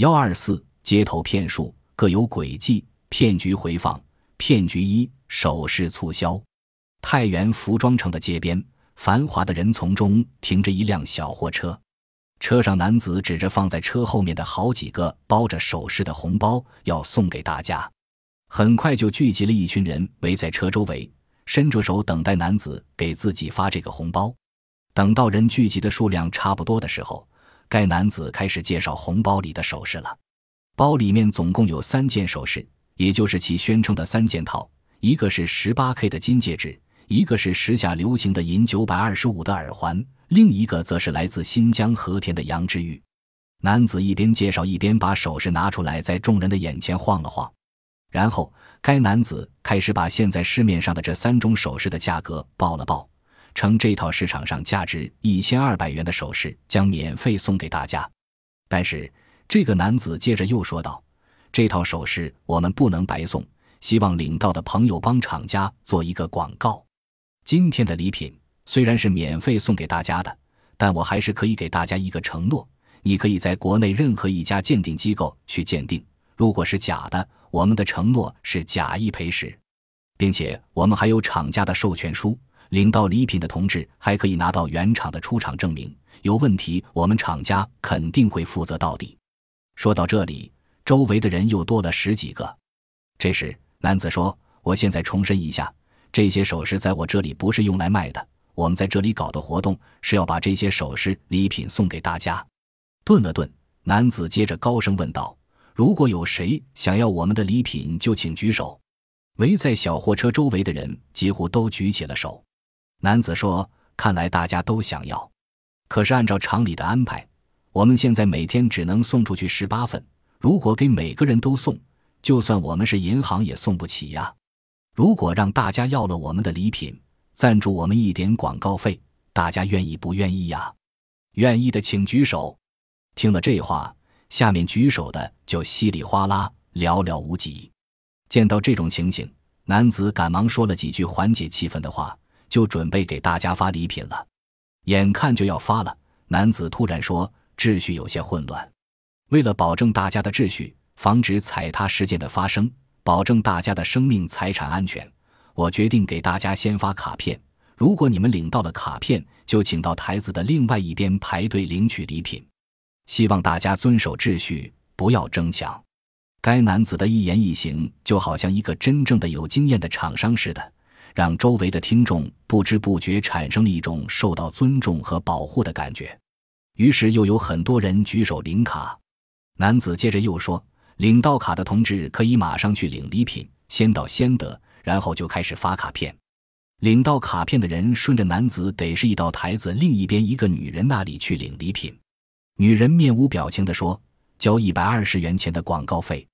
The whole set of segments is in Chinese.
幺二四街头骗术各有轨迹，骗局回放。骗局一：首饰促销。太原服装城的街边，繁华的人丛中停着一辆小货车，车上男子指着放在车后面的好几个包着首饰的红包，要送给大家。很快就聚集了一群人围在车周围，伸着手等待男子给自己发这个红包。等到人聚集的数量差不多的时候，该男子开始介绍红包里的首饰了。包里面总共有三件首饰，也就是其宣称的三件套：一个是十八 K 的金戒指，一个是时下流行的银九百二十五的耳环，另一个则是来自新疆和田的羊脂玉。男子一边介绍，一边把首饰拿出来，在众人的眼前晃了晃。然后，该男子开始把现在市面上的这三种首饰的价格报了报。称这套市场上价值一千二百元的首饰将免费送给大家，但是这个男子接着又说道：“这套首饰我们不能白送，希望领到的朋友帮厂家做一个广告。今天的礼品虽然是免费送给大家的，但我还是可以给大家一个承诺：你可以在国内任何一家鉴定机构去鉴定，如果是假的，我们的承诺是假一赔十，并且我们还有厂家的授权书。”领到礼品的同志还可以拿到原厂的出厂证明，有问题我们厂家肯定会负责到底。说到这里，周围的人又多了十几个。这时，男子说：“我现在重申一下，这些首饰在我这里不是用来卖的，我们在这里搞的活动是要把这些首饰礼品送给大家。”顿了顿，男子接着高声问道：“如果有谁想要我们的礼品，就请举手。”围在小货车周围的人几乎都举起了手。男子说：“看来大家都想要，可是按照厂里的安排，我们现在每天只能送出去十八份。如果给每个人都送，就算我们是银行也送不起呀。如果让大家要了我们的礼品，赞助我们一点广告费，大家愿意不愿意呀？愿意的请举手。”听了这话，下面举手的就稀里哗啦，寥寥无几。见到这种情形，男子赶忙说了几句缓解气氛的话。就准备给大家发礼品了，眼看就要发了，男子突然说：“秩序有些混乱，为了保证大家的秩序，防止踩踏事件的发生，保证大家的生命财产安全，我决定给大家先发卡片。如果你们领到了卡片，就请到台子的另外一边排队领取礼品。希望大家遵守秩序，不要争抢。”该男子的一言一行，就好像一个真正的有经验的厂商似的。让周围的听众不知不觉产生了一种受到尊重和保护的感觉，于是又有很多人举手领卡。男子接着又说：“领到卡的同志可以马上去领礼品，先到先得。”然后就开始发卡片。领到卡片的人顺着男子得示意到台子另一边一个女人那里去领礼品。女人面无表情地说：“交一百二十元钱的广告费。”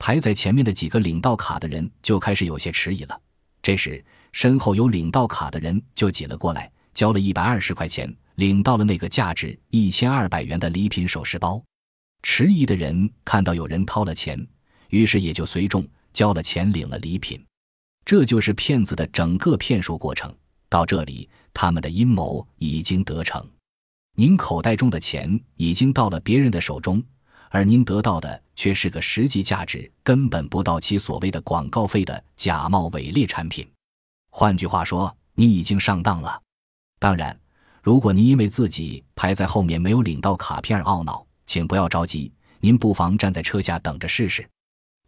排在前面的几个领到卡的人就开始有些迟疑了。这时，身后有领到卡的人就挤了过来，交了一百二十块钱，领到了那个价值一千二百元的礼品首饰包。迟疑的人看到有人掏了钱，于是也就随众交了钱，领了礼品。这就是骗子的整个骗术过程。到这里，他们的阴谋已经得逞。您口袋中的钱已经到了别人的手中，而您得到的。却是个实际价值根本不到其所谓的广告费的假冒伪劣产品。换句话说，你已经上当了。当然，如果您因为自己排在后面没有领到卡片而懊恼，请不要着急，您不妨站在车下等着试试。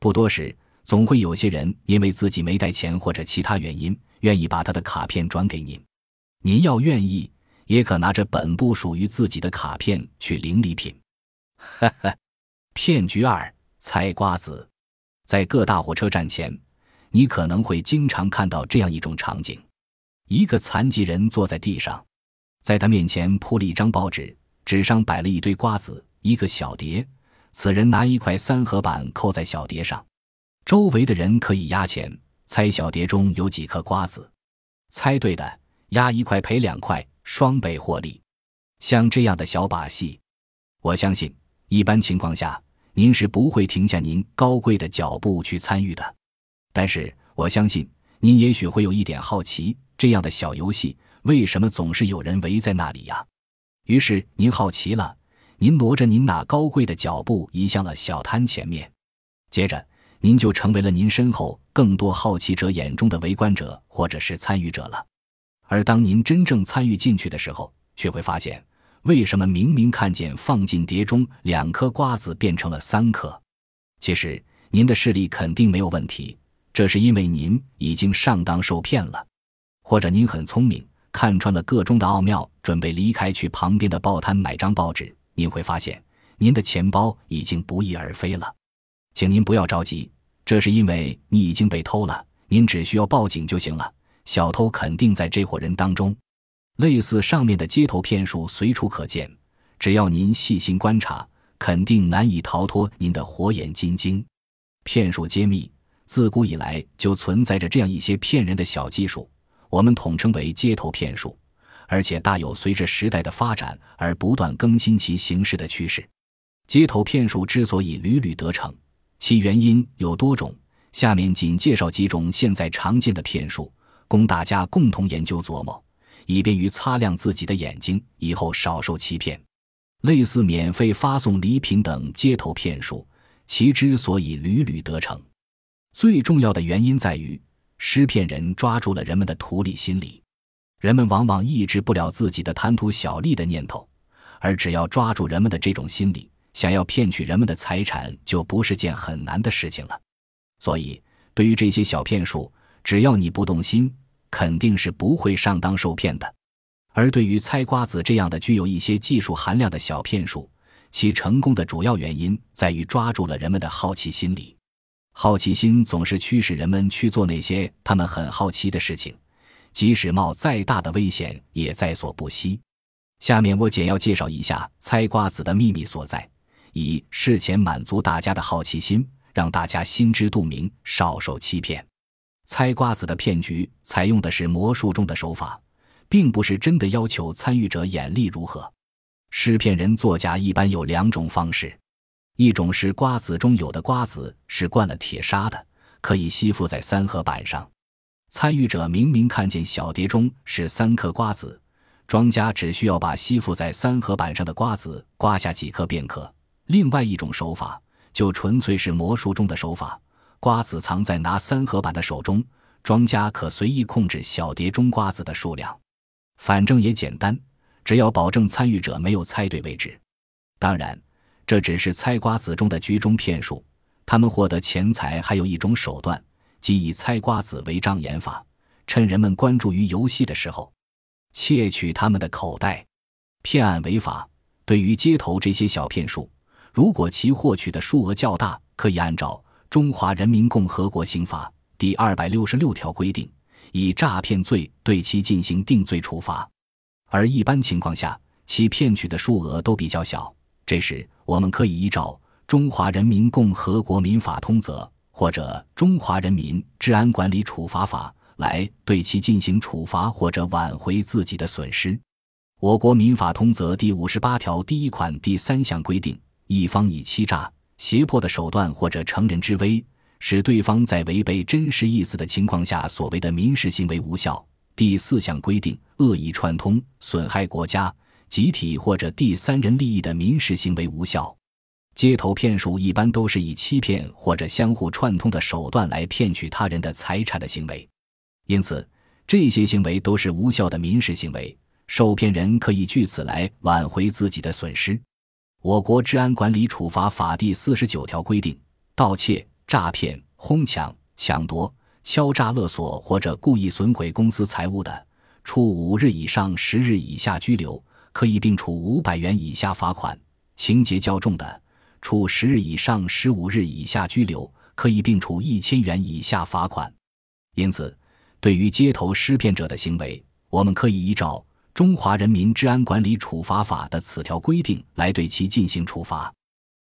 不多时，总会有些人因为自己没带钱或者其他原因，愿意把他的卡片转给您。您要愿意，也可拿着本不属于自己的卡片去领礼品。哈哈。骗局二：猜瓜子。在各大火车站前，你可能会经常看到这样一种场景：一个残疾人坐在地上，在他面前铺了一张报纸，纸上摆了一堆瓜子，一个小碟。此人拿一块三合板扣在小碟上，周围的人可以压钱，猜小碟中有几颗瓜子。猜对的，压一块赔两块，双倍获利。像这样的小把戏，我相信一般情况下。您是不会停下您高贵的脚步去参与的，但是我相信您也许会有一点好奇：这样的小游戏为什么总是有人围在那里呀？于是您好奇了，您挪着您那高贵的脚步移向了小摊前面，接着您就成为了您身后更多好奇者眼中的围观者或者是参与者了。而当您真正参与进去的时候，却会发现，为什么明明看见放进碟中两颗瓜子变成了三颗？其实您的视力肯定没有问题，这是因为您已经上当受骗了，或者您很聪明，看穿了个中的奥妙，准备离开去旁边的报摊买张报纸。您会发现，您的钱包已经不翼而飞了，请您不要着急，这是因为你已经被偷了，您只需要报警就行了。小偷肯定在这伙人当中。类似上面的街头骗术随处可见，只要您细心观察，肯定难以逃脱您的火眼金睛。骗术揭秘，自古以来就存在着这样一些骗人的小技术，我们统称为街头骗术。而且大有随着时代的发展而不断更新其形式的趋势。街头骗术之所以屡屡得逞，其原因有多种。下面仅介绍几种现在常见的骗术，供大家共同研究琢磨，以便于擦亮自己的眼睛，以后少受欺骗。类似免费发送礼品等街头骗术，其之所以屡屡得逞，最重要的原因在于施骗人抓住了人们的图利心理。人们往往抑制不了自己的贪图小利的念头，而只要抓住人们的这种心理，想要骗取人们的财产就不是件很难的事情了。所以，对于这些小骗术，只要你不动心，肯定是不会上当受骗的。而对于猜瓜子这样的具有一些技术含量的小骗术，其成功的主要原因在于抓住了人们的好奇心理。好奇心总是驱使人们去做那些他们很好奇的事情。即使冒再大的危险，也在所不惜。下面我简要介绍一下猜瓜子的秘密所在，以事前满足大家的好奇心，让大家心知肚明，少受欺骗。猜瓜子的骗局采用的是魔术中的手法，并不是真的要求参与者眼力如何。施骗人作假一般有两种方式，一种是瓜子中有的瓜子是灌了铁砂的，可以吸附在三合板上。参与者明明看见小碟中是三颗瓜子，庄家只需要把吸附在三合板上的瓜子刮下几颗便可。另外一种手法就纯粹是魔术中的手法，瓜子藏在拿三合板的手中，庄家可随意控制小碟中瓜子的数量，反正也简单，只要保证参与者没有猜对为止。当然，这只是猜瓜子中的局中骗术，他们获得钱财还有一种手段。即以猜瓜子为障眼法，趁人们关注于游戏的时候，窃取他们的口袋。骗案违法。对于街头这些小骗术，如果其获取的数额较大，可以按照《中华人民共和国刑法》第二百六十六条规定，以诈骗罪对其进行定罪处罚。而一般情况下，其骗取的数额都比较小，这时我们可以依照《中华人民共和国民法通则》。或者《中华人民治安管理处罚法》来对其进行处罚或者挽回自己的损失。我国民法通则第五十八条第一款第三项规定，一方以欺诈、胁迫的手段或者乘人之危，使对方在违背真实意思的情况下所谓的民事行为无效。第四项规定，恶意串通、损害国家、集体或者第三人利益的民事行为无效。街头骗术一般都是以欺骗或者相互串通的手段来骗取他人的财产的行为，因此这些行为都是无效的民事行为，受骗人可以据此来挽回自己的损失。我国治安管理处罚法第四十九条规定，盗窃、诈骗、哄抢、抢夺、敲诈勒索或者故意损毁公司财物的，处五日以上十日以下拘留，可以并处五百元以下罚款；情节较重的，处十日以上十五日以下拘留，可以并处一千元以下罚款。因此，对于街头施骗者的行为，我们可以依照《中华人民治安管理处罚法》的此条规定来对其进行处罚。